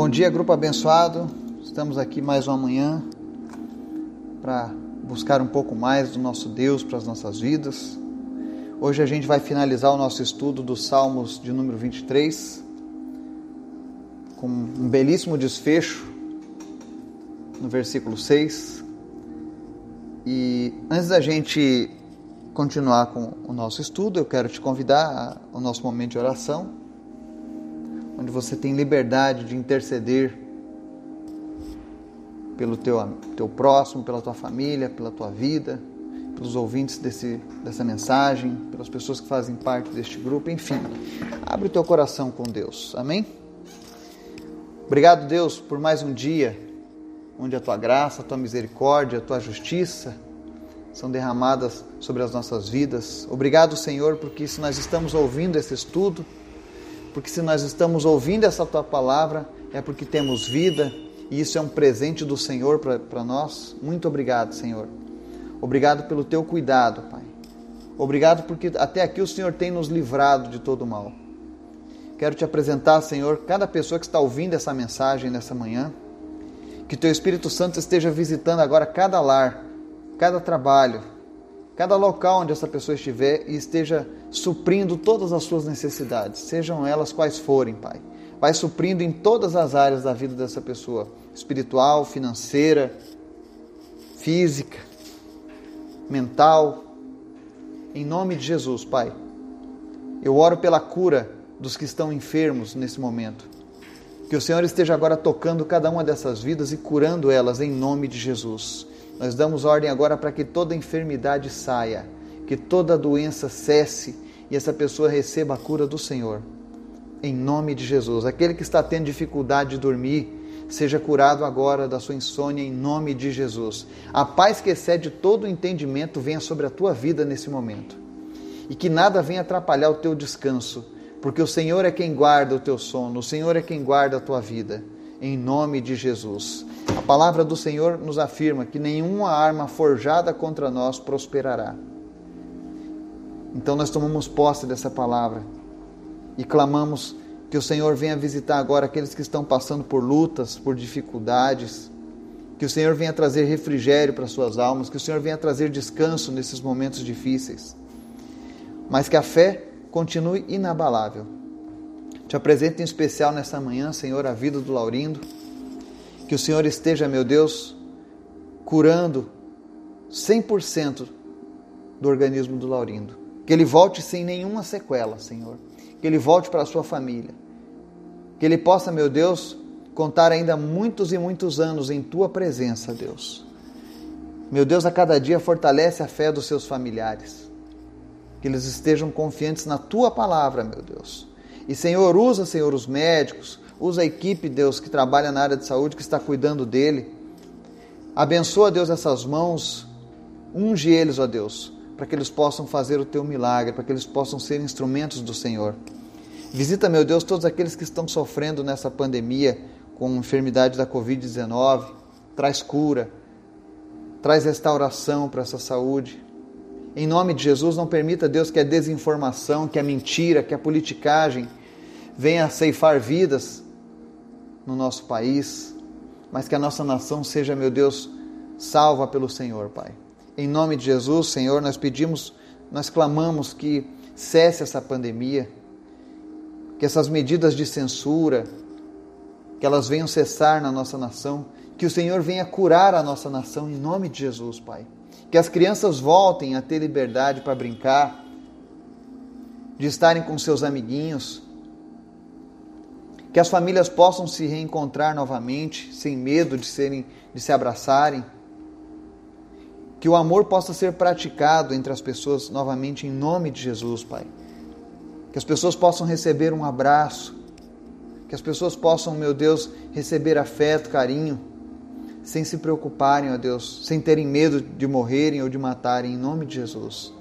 Bom dia, grupo abençoado. Estamos aqui mais uma manhã para buscar um pouco mais do nosso Deus para as nossas vidas. Hoje a gente vai finalizar o nosso estudo dos Salmos de número 23 com um belíssimo desfecho no versículo 6. E antes da gente continuar com o nosso estudo, eu quero te convidar ao nosso momento de oração, onde você tem liberdade de interceder pelo teu, teu próximo, pela tua família, pela tua vida, pelos ouvintes desse, dessa mensagem, pelas pessoas que fazem parte deste grupo, enfim. Abre o teu coração com Deus, amém? Obrigado, Deus, por mais um dia onde a tua graça, a tua misericórdia, a tua justiça são derramadas sobre as nossas vidas. Obrigado, Senhor, porque se nós estamos ouvindo esse estudo, porque se nós estamos ouvindo essa tua palavra, é porque temos vida e isso é um presente do Senhor para nós. Muito obrigado, Senhor. Obrigado pelo teu cuidado, Pai. Obrigado porque até aqui o Senhor tem nos livrado de todo mal. Quero te apresentar, Senhor, cada pessoa que está ouvindo essa mensagem nessa manhã. Que teu Espírito Santo esteja visitando agora cada lar, cada trabalho, cada local onde essa pessoa estiver e esteja suprindo todas as suas necessidades, sejam elas quais forem, Pai vai suprindo em todas as áreas da vida dessa pessoa: espiritual, financeira, física, mental. Em nome de Jesus, Pai. Eu oro pela cura dos que estão enfermos nesse momento. Que o Senhor esteja agora tocando cada uma dessas vidas e curando elas em nome de Jesus. Nós damos ordem agora para que toda enfermidade saia, que toda doença cesse e essa pessoa receba a cura do Senhor em nome de Jesus. Aquele que está tendo dificuldade de dormir, seja curado agora da sua insônia em nome de Jesus. A paz que excede todo o entendimento venha sobre a tua vida nesse momento. E que nada venha atrapalhar o teu descanso, porque o Senhor é quem guarda o teu sono, o Senhor é quem guarda a tua vida. Em nome de Jesus. A palavra do Senhor nos afirma que nenhuma arma forjada contra nós prosperará. Então nós tomamos posse dessa palavra e clamamos que o Senhor venha visitar agora aqueles que estão passando por lutas, por dificuldades, que o Senhor venha trazer refrigério para suas almas, que o Senhor venha trazer descanso nesses momentos difíceis, mas que a fé continue inabalável. Te apresento em especial nessa manhã, Senhor, a vida do Laurindo, que o Senhor esteja, meu Deus, curando 100% do organismo do Laurindo, que ele volte sem nenhuma sequela, Senhor que ele volte para a sua família. Que ele possa, meu Deus, contar ainda muitos e muitos anos em tua presença, Deus. Meu Deus, a cada dia fortalece a fé dos seus familiares. Que eles estejam confiantes na tua palavra, meu Deus. E, Senhor, usa, Senhor, os médicos, usa a equipe, Deus, que trabalha na área de saúde, que está cuidando dele. Abençoa, Deus, essas mãos, unge eles, ó Deus, para que eles possam fazer o teu milagre, para que eles possam ser instrumentos do Senhor. Visita, meu Deus, todos aqueles que estão sofrendo nessa pandemia com enfermidade da Covid-19. Traz cura, traz restauração para essa saúde. Em nome de Jesus, não permita, Deus, que a desinformação, que a mentira, que a politicagem venha ceifar vidas no nosso país, mas que a nossa nação seja, meu Deus, salva pelo Senhor, Pai. Em nome de Jesus, Senhor, nós pedimos, nós clamamos que cesse essa pandemia, que essas medidas de censura, que elas venham cessar na nossa nação, que o Senhor venha curar a nossa nação em nome de Jesus, Pai. Que as crianças voltem a ter liberdade para brincar, de estarem com seus amiguinhos, que as famílias possam se reencontrar novamente, sem medo de serem de se abraçarem que o amor possa ser praticado entre as pessoas novamente em nome de Jesus, Pai. Que as pessoas possam receber um abraço, que as pessoas possam, meu Deus, receber afeto, carinho, sem se preocuparem, ó Deus, sem terem medo de morrerem ou de matarem, em nome de Jesus.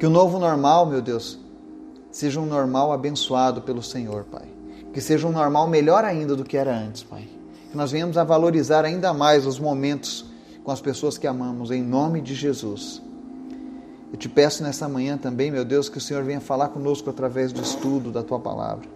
Que o novo normal, meu Deus, seja um normal abençoado pelo Senhor, Pai. Que seja um normal melhor ainda do que era antes, Pai. Que nós venhamos a valorizar ainda mais os momentos com as pessoas que amamos, em nome de Jesus. Eu te peço nessa manhã também, meu Deus, que o Senhor venha falar conosco através do estudo da tua palavra.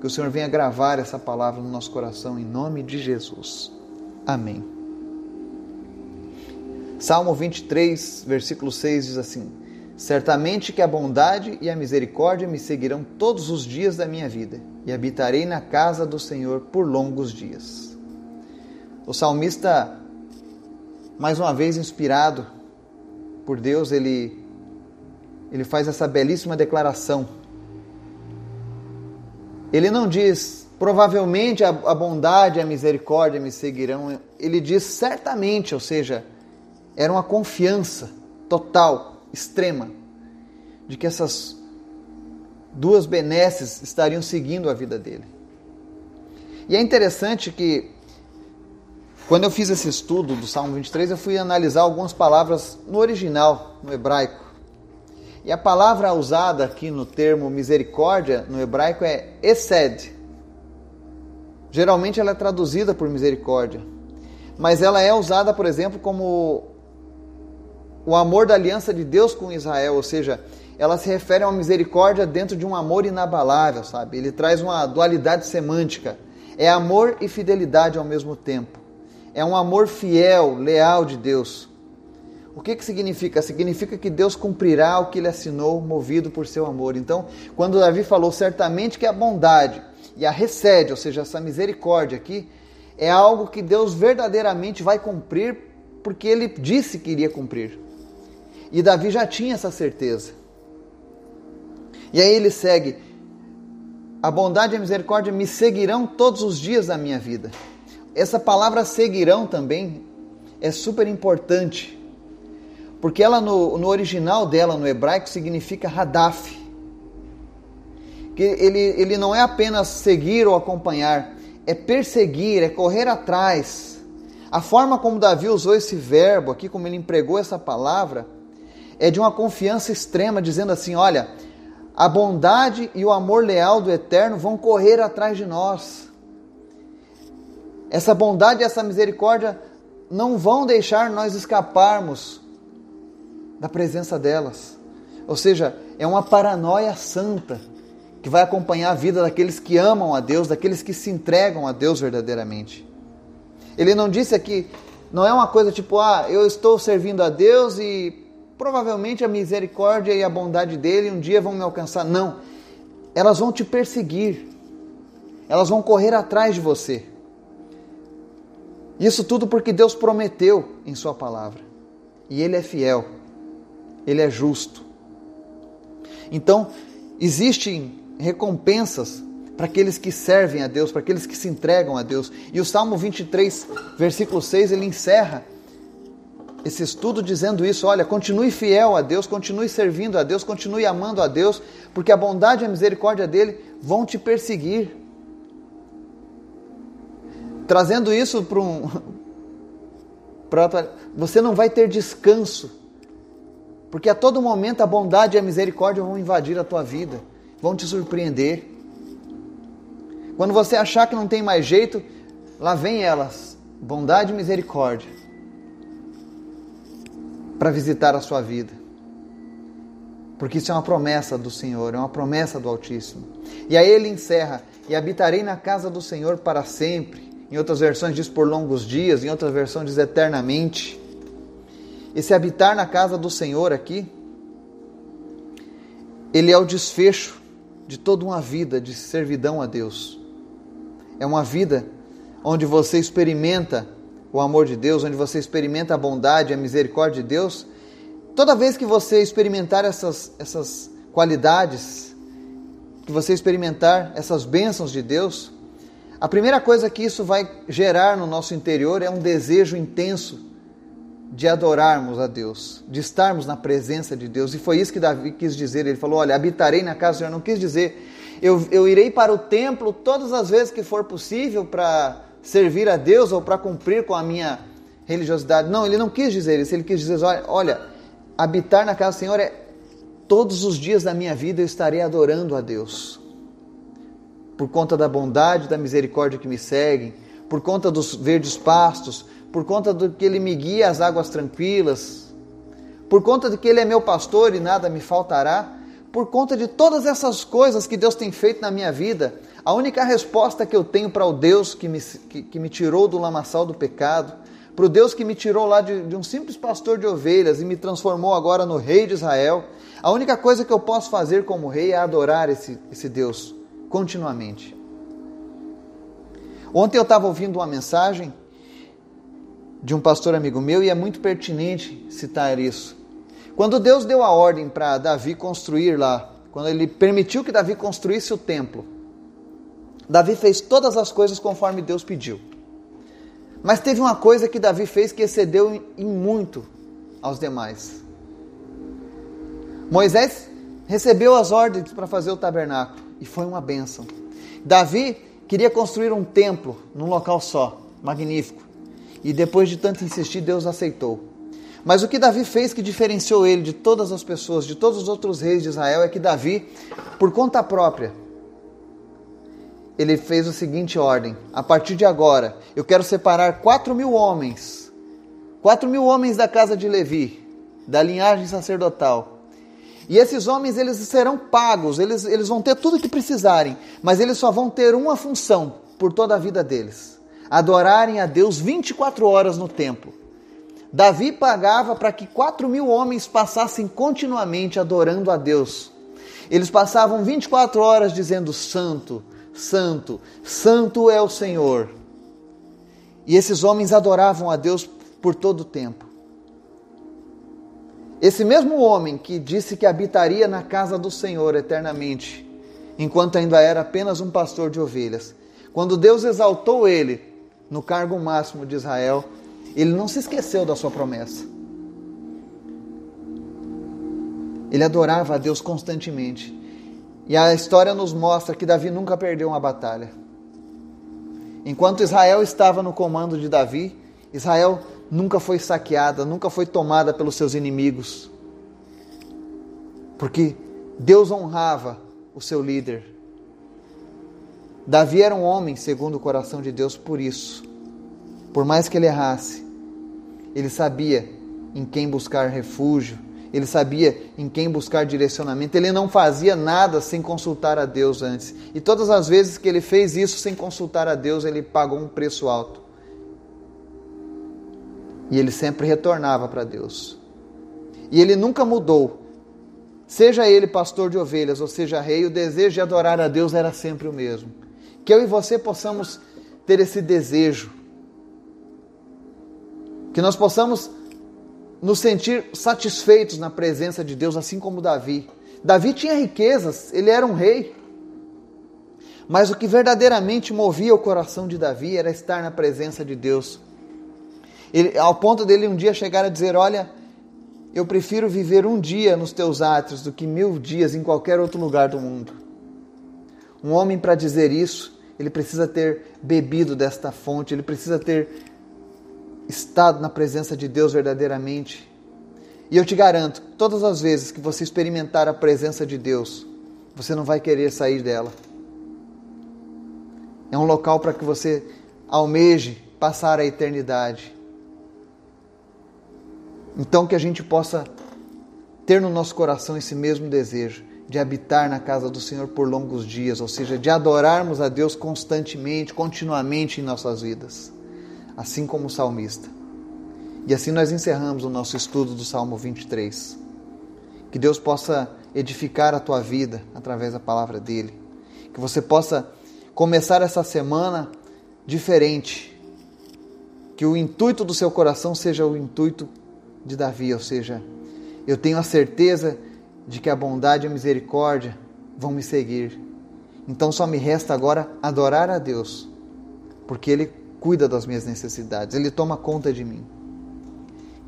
Que o Senhor venha gravar essa palavra no nosso coração em nome de Jesus. Amém. Salmo 23, versículo 6 diz assim: Certamente que a bondade e a misericórdia me seguirão todos os dias da minha vida, e habitarei na casa do Senhor por longos dias. O salmista, mais uma vez inspirado por Deus, ele, ele faz essa belíssima declaração. Ele não diz, provavelmente a, a bondade e a misericórdia me seguirão, ele diz certamente, ou seja, era uma confiança total extrema de que essas duas benesses estariam seguindo a vida dele. E é interessante que, quando eu fiz esse estudo do Salmo 23, eu fui analisar algumas palavras no original, no hebraico. E a palavra usada aqui no termo misericórdia, no hebraico, é esed. Geralmente ela é traduzida por misericórdia. Mas ela é usada, por exemplo, como o amor da aliança de Deus com Israel, ou seja, ela se refere a uma misericórdia dentro de um amor inabalável, sabe? Ele traz uma dualidade semântica. É amor e fidelidade ao mesmo tempo. É um amor fiel, leal de Deus. O que, que significa? Significa que Deus cumprirá o que ele assinou, movido por seu amor. Então, quando Davi falou certamente que a bondade e a recede, ou seja, essa misericórdia aqui, é algo que Deus verdadeiramente vai cumprir, porque ele disse que iria cumprir. E Davi já tinha essa certeza. E aí ele segue: A bondade e a misericórdia me seguirão todos os dias da minha vida. Essa palavra seguirão também é super importante, porque ela no, no original dela, no hebraico, significa radaf. Que ele, ele não é apenas seguir ou acompanhar, é perseguir, é correr atrás. A forma como Davi usou esse verbo aqui, como ele empregou essa palavra, é de uma confiança extrema, dizendo assim: olha, a bondade e o amor leal do Eterno vão correr atrás de nós. Essa bondade e essa misericórdia não vão deixar nós escaparmos da presença delas. Ou seja, é uma paranoia santa que vai acompanhar a vida daqueles que amam a Deus, daqueles que se entregam a Deus verdadeiramente. Ele não disse aqui, não é uma coisa tipo, ah, eu estou servindo a Deus e provavelmente a misericórdia e a bondade dele um dia vão me alcançar. Não. Elas vão te perseguir. Elas vão correr atrás de você. Isso tudo porque Deus prometeu em Sua palavra. E Ele é fiel. Ele é justo. Então, existem recompensas para aqueles que servem a Deus, para aqueles que se entregam a Deus. E o Salmo 23, versículo 6, ele encerra esse estudo dizendo isso: olha, continue fiel a Deus, continue servindo a Deus, continue amando a Deus, porque a bondade e a misericórdia dele vão te perseguir. Trazendo isso para um. Pra, você não vai ter descanso, porque a todo momento a bondade e a misericórdia vão invadir a tua vida, vão te surpreender. Quando você achar que não tem mais jeito, lá vem elas, bondade e misericórdia para visitar a sua vida. Porque isso é uma promessa do Senhor, é uma promessa do Altíssimo. E aí ele encerra: E habitarei na casa do Senhor para sempre. Em outras versões diz por longos dias, em outras versões diz eternamente. Esse habitar na casa do Senhor aqui, ele é o desfecho de toda uma vida de servidão a Deus. É uma vida onde você experimenta o amor de Deus, onde você experimenta a bondade, a misericórdia de Deus, toda vez que você experimentar essas, essas qualidades, que você experimentar essas bênçãos de Deus, a primeira coisa que isso vai gerar no nosso interior é um desejo intenso de adorarmos a Deus, de estarmos na presença de Deus. E foi isso que Davi quis dizer. Ele falou: Olha, habitarei na casa do Senhor. Não quis dizer, eu, eu irei para o templo todas as vezes que for possível para servir a Deus ou para cumprir com a minha religiosidade. Não, ele não quis dizer isso. Ele quis dizer: olha, olha, habitar na casa do Senhor é todos os dias da minha vida eu estarei adorando a Deus. Por conta da bondade, da misericórdia que me seguem, por conta dos verdes pastos, por conta do que Ele me guia às águas tranquilas, por conta de que Ele é meu pastor e nada me faltará, por conta de todas essas coisas que Deus tem feito na minha vida, A única resposta que eu tenho para o Deus que me, que, que me tirou do lamaçal do pecado, para o Deus que me tirou lá de, de um simples pastor de ovelhas e me transformou agora no rei de Israel, a única coisa que eu posso fazer como rei é adorar esse, esse Deus continuamente. Ontem eu estava ouvindo uma mensagem de um pastor amigo meu e é muito pertinente citar isso. Quando Deus deu a ordem para Davi construir lá, quando ele permitiu que Davi construísse o templo, Davi fez todas as coisas conforme Deus pediu. Mas teve uma coisa que Davi fez que excedeu em muito aos demais. Moisés recebeu as ordens para fazer o tabernáculo e foi uma bênção. Davi queria construir um templo num local só, magnífico. E depois de tanto insistir, Deus aceitou. Mas o que Davi fez que diferenciou ele de todas as pessoas, de todos os outros reis de Israel, é que Davi, por conta própria, ele fez a seguinte ordem: a partir de agora, eu quero separar quatro mil homens, quatro mil homens da casa de Levi, da linhagem sacerdotal. E esses homens eles serão pagos, eles, eles vão ter tudo o que precisarem, mas eles só vão ter uma função por toda a vida deles: adorarem a Deus 24 horas no templo. Davi pagava para que quatro mil homens passassem continuamente adorando a Deus. Eles passavam 24 horas dizendo: Santo, Santo, Santo é o Senhor. E esses homens adoravam a Deus por todo o tempo. Esse mesmo homem que disse que habitaria na casa do Senhor eternamente, enquanto ainda era apenas um pastor de ovelhas, quando Deus exaltou ele no cargo máximo de Israel, ele não se esqueceu da sua promessa. Ele adorava a Deus constantemente. E a história nos mostra que Davi nunca perdeu uma batalha. Enquanto Israel estava no comando de Davi, Israel nunca foi saqueada, nunca foi tomada pelos seus inimigos. Porque Deus honrava o seu líder. Davi era um homem segundo o coração de Deus por isso. Por mais que ele errasse, ele sabia em quem buscar refúgio, ele sabia em quem buscar direcionamento. Ele não fazia nada sem consultar a Deus antes. E todas as vezes que ele fez isso sem consultar a Deus, ele pagou um preço alto. E ele sempre retornava para Deus. E ele nunca mudou. Seja ele pastor de ovelhas ou seja rei, o desejo de adorar a Deus era sempre o mesmo. Que eu e você possamos ter esse desejo que nós possamos nos sentir satisfeitos na presença de Deus, assim como Davi. Davi tinha riquezas, ele era um rei. Mas o que verdadeiramente movia o coração de Davi era estar na presença de Deus. Ele, ao ponto dele um dia chegar a dizer: Olha, eu prefiro viver um dia nos teus átrios do que mil dias em qualquer outro lugar do mundo. Um homem, para dizer isso, ele precisa ter bebido desta fonte, ele precisa ter estado na presença de Deus verdadeiramente. E eu te garanto, todas as vezes que você experimentar a presença de Deus, você não vai querer sair dela. É um local para que você almeje passar a eternidade. Então que a gente possa ter no nosso coração esse mesmo desejo de habitar na casa do Senhor por longos dias, ou seja, de adorarmos a Deus constantemente, continuamente em nossas vidas assim como o salmista. E assim nós encerramos o nosso estudo do Salmo 23. Que Deus possa edificar a tua vida através da palavra dele. Que você possa começar essa semana diferente. Que o intuito do seu coração seja o intuito de Davi, ou seja, eu tenho a certeza de que a bondade e a misericórdia vão me seguir. Então só me resta agora adorar a Deus, porque Ele cuida das minhas necessidades, Ele toma conta de mim.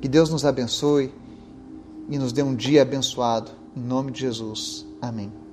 Que Deus nos abençoe e nos dê um dia abençoado. Em nome de Jesus. Amém.